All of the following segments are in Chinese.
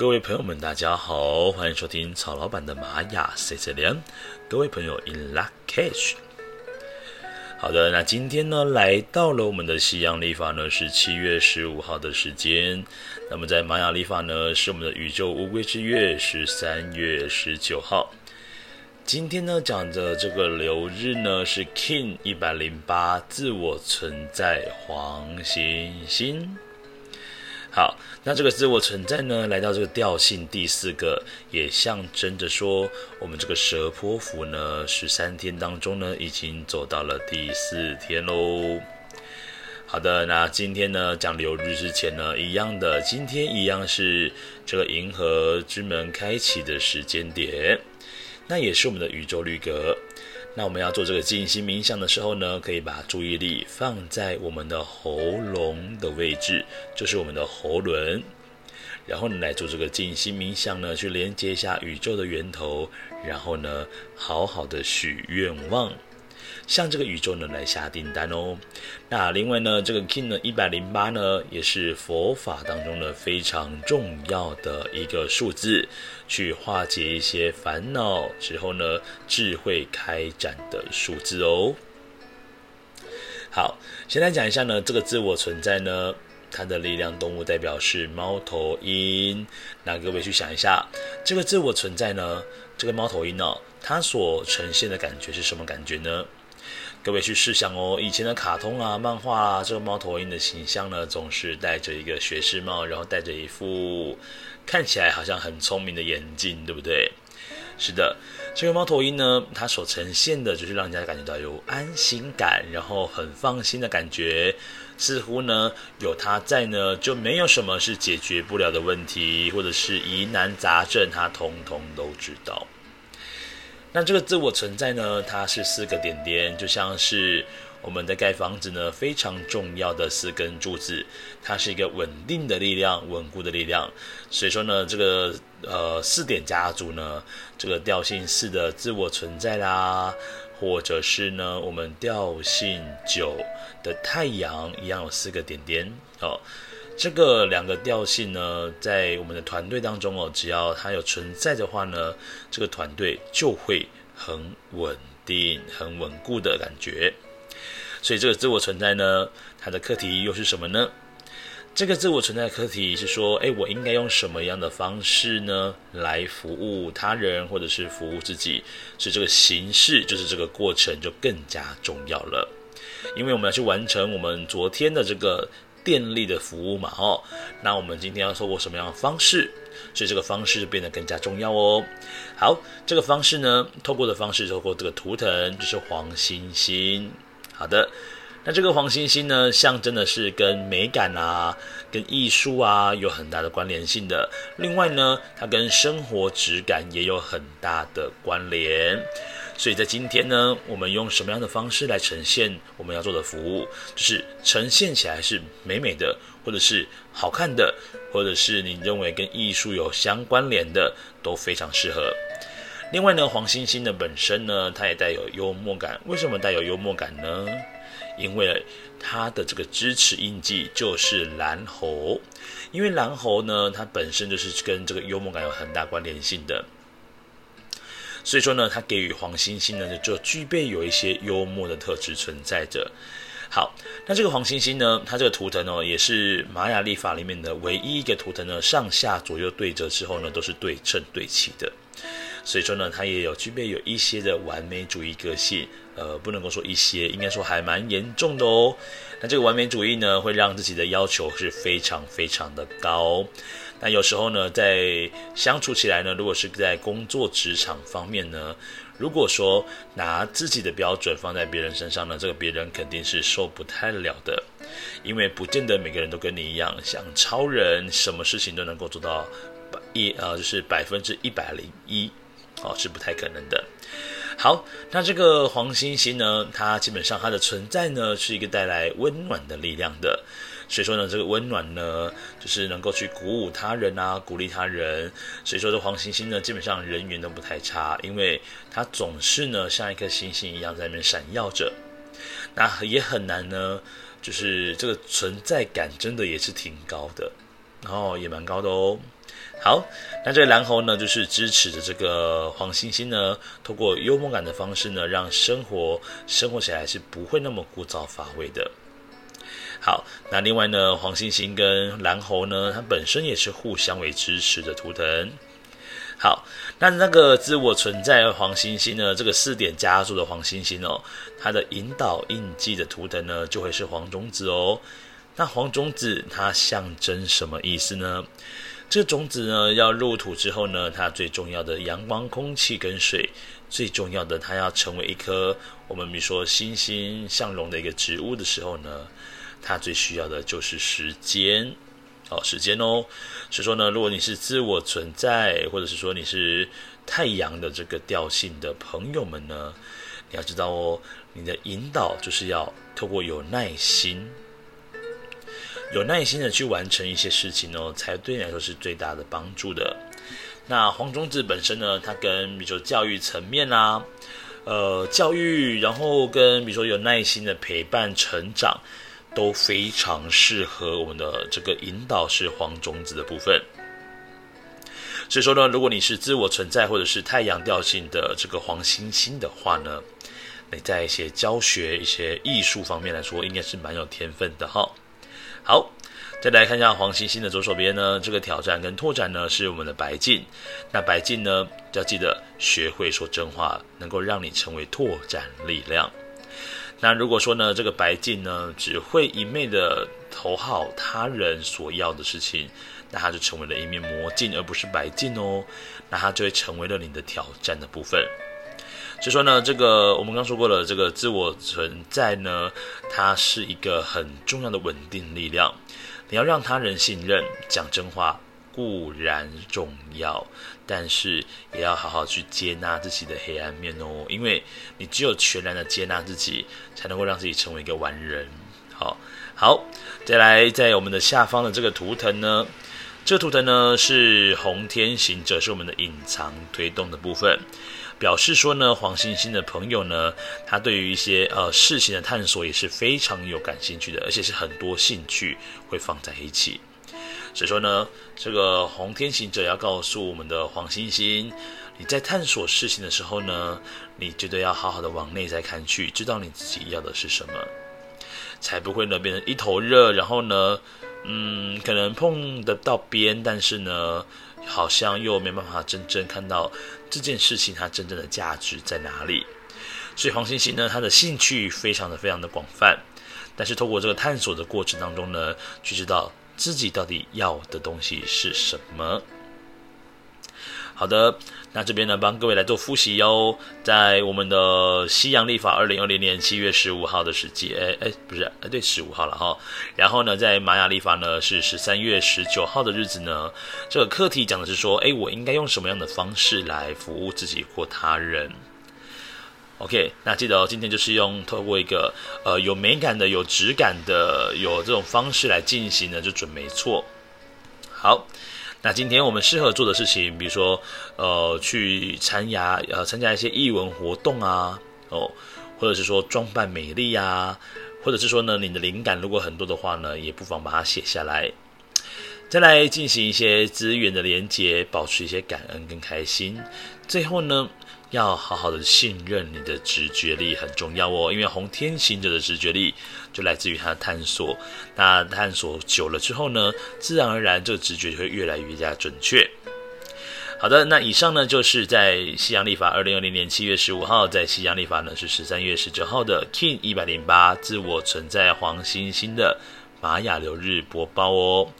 各位朋友们，大家好，欢迎收听曹老板的玛雅 C C 连。各位朋友，In lak'ech。好的，那今天呢，来到了我们的西洋历法呢，是七月十五号的时间。那么在玛雅历法呢，是我们的宇宙乌龟之月，是三月十九号。今天呢，讲的这个流日呢，是 King 一百零八，自我存在黄星星。好，那这个自我存在呢，来到这个调性第四个，也象征着说，我们这个蛇波符呢，十三天当中呢，已经走到了第四天喽。好的，那今天呢，讲流日之前呢，一样的，今天一样是这个银河之门开启的时间点，那也是我们的宇宙绿格。那我们要做这个静心冥想的时候呢，可以把注意力放在我们的喉咙的位置，就是我们的喉轮，然后呢来做这个静心冥想呢，去连接一下宇宙的源头，然后呢好好的许愿望。向这个宇宙呢来下订单哦。那另外呢，这个 Kin 呢一百零八呢，也是佛法当中呢非常重要的一个数字，去化解一些烦恼之后呢，智慧开展的数字哦。好，先来讲一下呢，这个自我存在呢，它的力量动物代表是猫头鹰。那各位去想一下，这个自我存在呢，这个猫头鹰哦，它所呈现的感觉是什么感觉呢？各位去试想哦，以前的卡通啊、漫画啊，这个猫头鹰的形象呢，总是戴着一个学士帽，然后戴着一副看起来好像很聪明的眼镜，对不对？是的，这个猫头鹰呢，它所呈现的就是让人家感觉到有安心感，然后很放心的感觉，似乎呢有它在呢，就没有什么是解决不了的问题，或者是疑难杂症，它通通都知道。那这个自我存在呢，它是四个点点，就像是我们在盖房子呢，非常重要的四根柱子，它是一个稳定的力量，稳固的力量。所以说呢，这个呃四点家族呢，这个调性四的自我存在啦，或者是呢我们调性九的太阳一样有四个点点哦。这个两个调性呢，在我们的团队当中哦，只要它有存在的话呢，这个团队就会很稳定、很稳固的感觉。所以这个自我存在呢，它的课题又是什么呢？这个自我存在的课题是说，哎，我应该用什么样的方式呢，来服务他人或者是服务自己？所以这个形式就是这个过程就更加重要了，因为我们要去完成我们昨天的这个。电力的服务嘛，哦，那我们今天要透过什么样的方式？所以这个方式就变得更加重要哦。好，这个方式呢，透过的方式，透过这个图腾就是黄星星。好的，那这个黄星星呢，象征的是跟美感啊、跟艺术啊有很大的关联性的。另外呢，它跟生活质感也有很大的关联。所以在今天呢，我们用什么样的方式来呈现我们要做的服务？就是呈现起来是美美的，或者是好看的，或者是你认为跟艺术有相关联的，都非常适合。另外呢，黄星星的本身呢，它也带有幽默感。为什么带有幽默感呢？因为它的这个支持印记就是蓝猴，因为蓝猴呢，它本身就是跟这个幽默感有很大关联性的。所以说呢，它给予黄星星呢，就具备有一些幽默的特质存在着。好，那这个黄星星呢，它这个图腾哦，也是玛雅历法里面的唯一一个图腾呢，上下左右对折之后呢，都是对称对齐的。所以说呢，他也有具备有一些的完美主义个性。呃，不能够说一些，应该说还蛮严重的哦。那这个完美主义呢，会让自己的要求是非常非常的高。那有时候呢，在相处起来呢，如果是在工作职场方面呢，如果说拿自己的标准放在别人身上呢，这个别人肯定是受不太了的，因为不见得每个人都跟你一样像超人，什么事情都能够做到一呃，就是百分之一百零一，哦，是不太可能的。好，那这个黄星星呢，它基本上它的存在呢，是一个带来温暖的力量的。所以说呢，这个温暖呢，就是能够去鼓舞他人啊，鼓励他人。所以说这黄星星呢，基本上人缘都不太差，因为它总是呢像一颗星星一样在那边闪耀着。那也很难呢，就是这个存在感真的也是挺高的。然后也蛮高的哦。好，那这个蓝猴呢，就是支持着这个黄星星呢，透过幽默感的方式呢，让生活生活起来是不会那么枯燥乏味的。好，那另外呢，黄星星跟蓝猴呢，它本身也是互相为支持的图腾。好，那那个自我存在黄星星呢，这个四点加注的黄星星哦，它的引导印记的图腾呢，就会是黄种子哦。那黄种子它象征什么意思呢？这个种子呢，要入土之后呢，它最重要的阳光、空气跟水，最重要的它要成为一棵我们比如说欣欣向荣的一个植物的时候呢。它最需要的就是时间，哦，时间哦。所以说呢，如果你是自我存在，或者是说你是太阳的这个调性的朋友们呢，你要知道哦，你的引导就是要透过有耐心，有耐心的去完成一些事情哦，才对你来说是最大的帮助的。那黄种子本身呢，它跟比如说教育层面啦，呃，教育，然后跟比如说有耐心的陪伴成长。都非常适合我们的这个引导是黄种子的部分。所以说呢，如果你是自我存在或者是太阳调性的这个黄星星的话呢，你在一些教学、一些艺术方面来说，应该是蛮有天分的哈。好，再来看一下黄星星的左手边呢，这个挑战跟拓展呢是我们的白镜。那白镜呢，要记得学会说真话，能够让你成为拓展力量。那如果说呢，这个白镜呢，只会一昧的讨好他人所要的事情，那它就成为了一面魔镜，而不是白镜哦。那它就会成为了你的挑战的部分。所以说呢，这个我们刚说过了，这个自我存在呢，它是一个很重要的稳定力量。你要让他人信任，讲真话。固然重要，但是也要好好去接纳自己的黑暗面哦。因为你只有全然的接纳自己，才能够让自己成为一个完人。好，好，再来，在我们的下方的这个图腾呢，这个图腾呢是红天行者，是我们的隐藏推动的部分，表示说呢，黄星星的朋友呢，他对于一些呃事情的探索也是非常有感兴趣的，而且是很多兴趣会放在一起。所以说呢，这个红天行者要告诉我们的黄星星，你在探索事情的时候呢，你绝对要好好的往内在看去，知道你自己要的是什么，才不会呢变成一头热，然后呢，嗯，可能碰得到边，但是呢，好像又没办法真正看到这件事情它真正的价值在哪里。所以黄星星呢，他的兴趣非常的非常的广泛，但是透过这个探索的过程当中呢，去知道。自己到底要的东西是什么？好的，那这边呢，帮各位来做复习哟。在我们的西洋历法二零二零年七月十五号的时间，哎哎，不是，哎对，十五号了哈。然后呢，在玛雅历法呢是十三月十九号的日子呢。这个课题讲的是说，哎，我应该用什么样的方式来服务自己或他人？OK，那记得哦，今天就是用透过一个呃有美感的、有质感的、有这种方式来进行的，就准没错。好，那今天我们适合做的事情，比如说呃去参加呃参加一些艺文活动啊，哦，或者是说装扮美丽呀、啊，或者是说呢你的灵感如果很多的话呢，也不妨把它写下来，再来进行一些资源的连接，保持一些感恩跟开心，最后呢。要好好的信任你的直觉力很重要哦，因为红天行者的直觉力就来自于他的探索。那探索久了之后呢，自然而然这个直觉就会越来越加准确。好的，那以上呢就是在西洋历法二零二零年七月十五号，在西洋历法呢是十三月十九号的 King 一百零八自我存在黄星星的玛雅流日播报哦。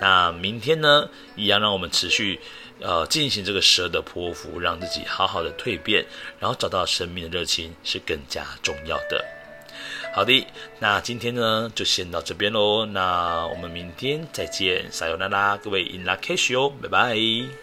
那明天呢，一样让我们持续。呃，进行这个蛇的匍匐，让自己好好的蜕变，然后找到生命的热情是更加重要的。好的，那今天呢就先到这边喽，那我们明天再见，撒由那拉，各位 In Lak'ech 哦，拜拜。